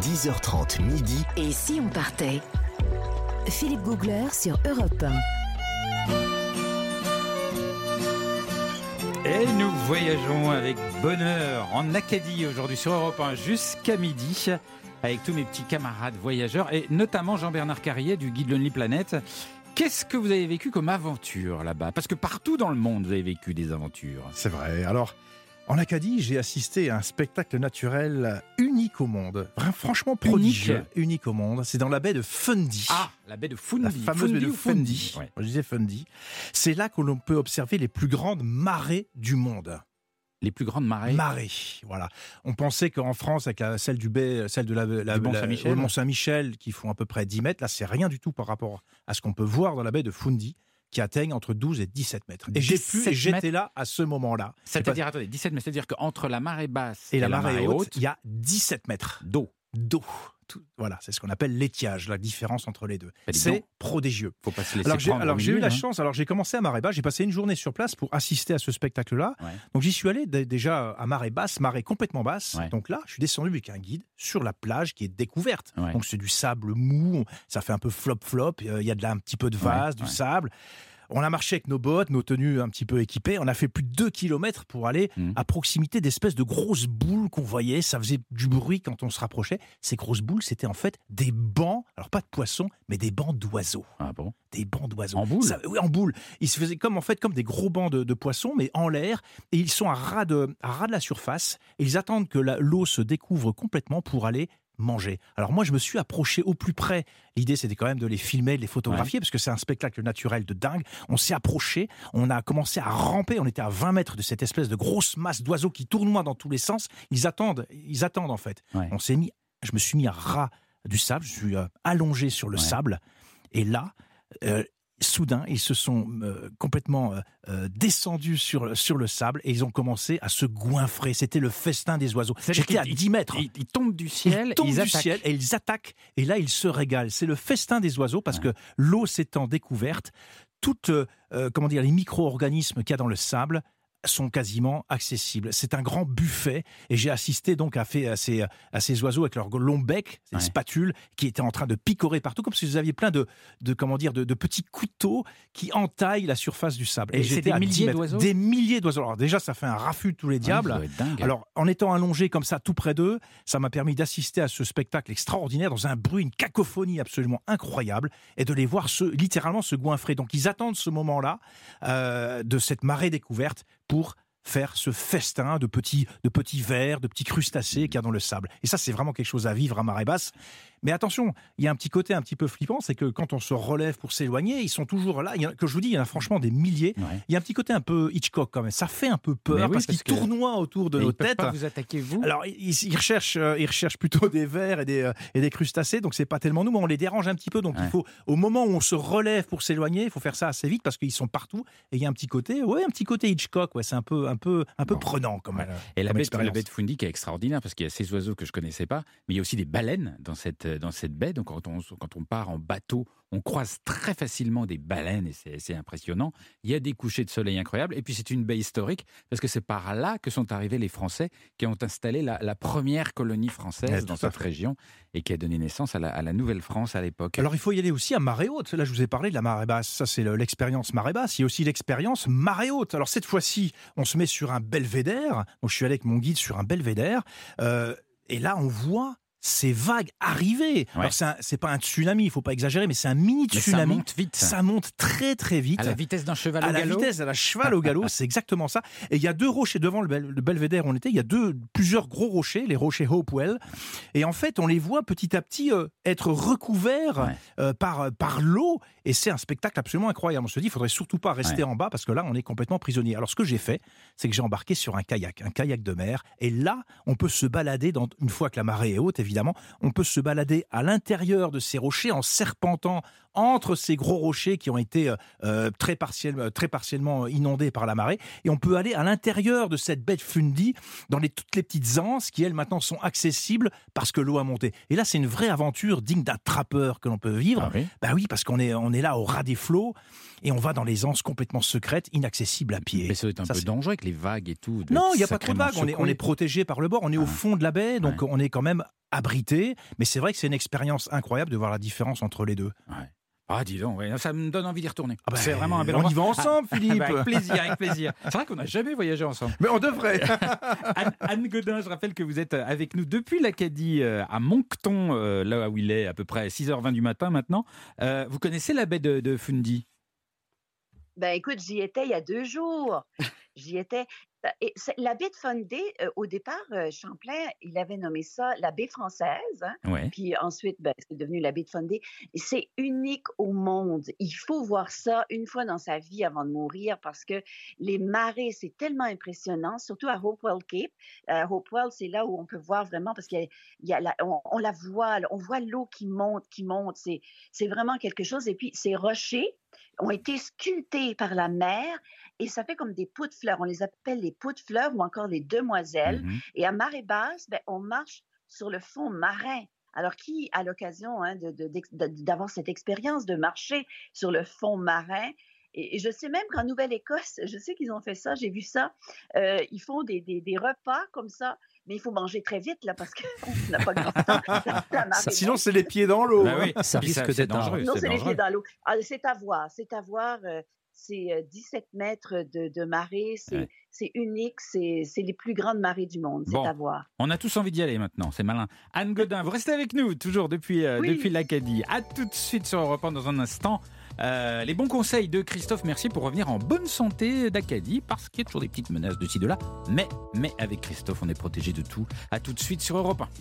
10h30 midi. Et si on partait? Philippe Googler sur Europe 1. Et nous voyageons avec bonheur en Acadie aujourd'hui sur Europe 1 jusqu'à midi avec tous mes petits camarades voyageurs et notamment Jean-Bernard Carrier du guide Lonely Planet. Qu'est-ce que vous avez vécu comme aventure là-bas? Parce que partout dans le monde, vous avez vécu des aventures. C'est vrai. Alors, en Acadie, j'ai assisté à un spectacle naturel unique au monde. Franchement prodigieux. Unique, au monde. C'est dans la baie de Fundy. Ah, la baie de Fundy. La fameuse baie de Fundy. Ouais. Je disais Fundy. C'est là que l'on peut observer les plus grandes marées du monde. Les plus grandes marées. Marées, voilà. On pensait qu'en France, avec la- celle du baie, celle de la, la- Du Mont la- Saint-Michel. au Mont Saint-Michel, qui font à peu près 10 mètres, là, c'est rien du tout par rapport à ce qu'on peut voir dans la baie de Fundy, qui atteignent entre 12 et 17 mètres. Et j'ai pu, 17 et j'étais mètres. là à ce moment-là. C'est-à-dire, attendez, 17 mais c'est-à-dire qu'entre la marée basse Et la marée haute, il y a 17 mètres d'eau. d'eau. Tout- Voilà, c'est ce qu'on appelle l'étiage, la différence entre les deux. Bah, C'est prodigieux. Faut pas se laisser Alors j'ai eu la hein. chance, alors j'ai commencé à marée basse, j'ai passé une journée sur place pour assister à ce spectacle-là. Ouais. Donc j'y suis allé dé- déjà à marée basse, marée complètement basse. Ouais. Donc là, je suis descendu avec un guide sur la plage qui est découverte. Ouais. Donc c'est du sable mou, ça fait un peu flop-flop, euh, il y a de là un petit peu de vase, du sable. On a marché avec nos bottes, nos tenues un petit peu équipées. On a fait plus de 2 km pour aller Mhm. à proximité d'espèces de grosses boules qu'on voyait. Ça faisait du bruit quand on se rapprochait. Ces grosses boules, c'était en fait des bancs, alors pas de poissons, mais des bancs d'oiseaux Ah bon? Des bancs d'oiseaux. En boule? Ça- Oui, en boule. Ils se faisaient comme en fait comme des gros bancs de, de poissons, mais en l'air, et ils sont à ras de, à ras de la surface. Et ils attendent que l'eau se découvre complètement pour aller manger. Alors moi, je me suis approché au plus près. L'idée, c'était quand même de les filmer, de les photographier, parce que c'est un spectacle naturel de dingue. On s'est approché, on a commencé à ramper. On était à 20 mètres de cette espèce de grosse masse d'oiseaux qui tournoient dans tous les sens. Ils attendent, ils attendent en fait. Ouais. On s'est mis, je me suis mis à ras du sable, je suis euh, allongé sur le Ouais. sable, et là, euh, soudain, ils se sont euh, complètement euh, euh, descendus sur, sur le sable et ils ont commencé à se goinfrer. C'était le festin des oiseaux. J'étais à qu'ils- 10 mètres. Ils, ils tombent du ciel, Ils tombent du attaquent. ciel et ils attaquent. Et là, ils se régalent. C'est le festin des oiseaux parce que l'eau s'étant découverte, toutes euh, comment dire, les micro-organismes qu'il y a dans le sable sont quasiment accessibles. C'est un grand buffet et j'ai assisté donc à, fait, à, ces, à ces oiseaux avec leur long bec, ces Ouais. spatules qui étaient en train de picorer partout comme si vous aviez plein de, de comment dire de, de petits couteaux qui entaillent la surface du sable. Et c'est j'étais des à 10 milliers d'oiseaux Des milliers d'oiseaux. Alors déjà ça fait un raffut de tous les Ah, diables. dingue. Alors, en étant allongé comme ça tout près d'eux, ça m'a permis d'assister à ce spectacle extraordinaire dans un bruit, une cacophonie absolument incroyable, et de les voir se, littéralement se goinfrer. Donc, ils attendent ce moment-là euh, de cette marée découverte pour faire ce festin de petits, de vers, de petits crustacés qu'il y a dans le sable. Et ça, c'est vraiment quelque chose à vivre à marée basse. Mais attention, il y a un petit côté un petit peu flippant, c'est que quand on se relève pour s'éloigner, ils sont toujours là. Il y en a- que je vous dis, il y en a franchement des milliers. Ouais. Il y a un petit côté un peu Hitchcock quand même. Ça fait un peu peur oui, parce parce qu'ils tournoient autour de nos têtes. pas vous attaquer, vous Alors, ils, ils recherchent, euh, ils recherchent plutôt des vers et des, euh, et des crustacés, donc c'est pas tellement nous, mais on les dérange un petit peu. Donc, Ouais. il faut, au moment où on se relève pour s'éloigner, il faut faire ça assez vite parce qu'ils sont partout. Et il y a un petit côté, ouais, un petit côté Hitchcock, ouais, c'est un peu, un peu, un peu Bon. prenant. Voilà. euh, Et la expérience. la de Fundy qui est extraordinaire parce qu'il y a ces oiseaux que je connaissais pas, mais il y a aussi des baleines dans cette, dans cette baie. Donc quand on, quand on part en bateau, on croise très facilement des baleines et c'est impressionnant. Il y a des couchers de soleil incroyables. Et puis c'est une baie historique parce que c'est par là que sont arrivés les Français qui ont installé la, la première colonie française dans cette région et qui a donné naissance à la, à la Nouvelle-France à l'époque. Alors il faut y aller aussi à marée haute. Là, je vous ai parlé de la marée basse. Ça, c'est le- l'expérience marée basse. Il y a aussi l'expérience marée haute. Alors cette fois-ci, on se met sur un belvédère. Donc je suis allé avec mon guide sur un belvédère. Euh, et là, on voit ces vagues arriver. Alors c'est pas un tsunami, il faut pas exagérer, mais c'est un mini Mais ça tsunami. monte vite. Ça monte très très vite. à la vitesse d'un cheval à au galop. vitesse, à la cheval au galop, c'est exactement ça. Et il y a deux rochers devant le, bel- le belvédère où on était, il y a deux, plusieurs gros rochers, les rochers Hopewell. Et en fait, on les voit petit à petit euh, être recouverts Ouais. euh, par, par l'eau. Et c'est un spectacle absolument incroyable. On se dit, il faudrait surtout pas rester en bas parce que là, on est complètement prisonnier. Alors, ce que j'ai fait, c'est que j'ai embarqué sur un kayak, un kayak de mer. Et là, on peut se balader, dans, une fois que la marée est haute, évidemment, on peut se balader à l'intérieur de ces rochers en serpentant entre ces gros rochers qui ont été euh, euh, très, partiel- euh, très partiellement inondés par la marée. Et on peut aller à l'intérieur de cette baie de Fundy, dans les, toutes les petites anses qui, elles, maintenant sont accessibles parce que l'eau a monté. Et là, c'est une vraie aventure digne d'un trappeur que l'on peut vivre. Ah oui. Bah oui, parce qu'on est, on est là au ras des flots et on va dans les anses complètement secrètes, inaccessibles à pied. Mais ça doit être un Ça, peu dangereux avec les vagues et tout. Non, il n'y a pas trop de sacrément vagues. On est, on est protégé par le bord. On est au Ah. fond de la baie, donc on est quand même abrité. Mais c'est vrai que c'est une expérience incroyable de voir la différence entre les deux. Ouais. Ah, dis donc, ouais, ça me donne envie d'y retourner. Ah bah, c'est vraiment un bel on endroit. y va ensemble, Ah, Philippe. bah, avec plaisir, avec plaisir. C'est vrai qu'on n'a jamais voyagé ensemble. Mais on devrait. Anne, Anne Godin, je rappelle que vous êtes avec nous depuis l'Acadie euh, à Moncton, euh, là où il est à peu près 6h20 du matin maintenant. Euh, vous connaissez la baie de, de Fundy? Ben écoute, j'y étais il y a deux jours. J'y étais. Et c'est- la baie de Fundy, euh, au départ, euh, Champlain, il avait nommé ça la baie française. hein. Ouais. Puis ensuite, ben, c'est devenu la baie de Fundy. Et C'est unique au monde. Il faut voir ça une fois dans sa vie avant de mourir parce que les marées, c'est tellement impressionnant, surtout à Hopewell Cape. Euh, Hopewell, c'est là où on peut voir vraiment parce qu'il y a, il y a la- on, on la voit, on voit l'eau qui monte, qui monte. C'est, c'est vraiment quelque chose. Et puis, ces rochers ont été sculptés par la mer et ça fait comme des pots de fleurs. On les appelle les pots de fleurs ou encore les demoiselles. Mhm. Et à marée basse, ben, on marche sur le fond marin. Alors, qui a l'occasion hein, d'avoir cette expérience de marcher sur le fond marin? Et, et je sais même qu'en Nouvelle-Écosse, je sais qu'ils ont fait ça, j'ai vu ça. euh, ils font des, des- des repas comme ça, mais il faut manger très vite là parce qu'on n'a pas grand temps. Sinon, c'est les pieds dans l'eau. Bah oui, Ça risque d'être dangereux. Non, c'est les dangereux. pieds dans l'eau. Ah, c'est à voir, c'est à voir. euh, c'est euh, 17 mètres de, de marée, c'est Ouais. unique, c'est c'est les plus grandes marées du monde, c'est Bon. à voir. On a tous envie d'y aller maintenant, c'est malin. Anne Godin, vous restez avec nous, toujours depuis, euh, Oui. depuis l'Acadie. À tout de suite sur Europe 1 dans un instant. Euh, les bons conseils de Christophe Mercier pour revenir en bonne santé d'Acadie, parce qu'il y a toujours des petites menaces de ci, de là. Mais, mais avec Christophe, on est protégé de tout. À tout de suite sur Europe 1.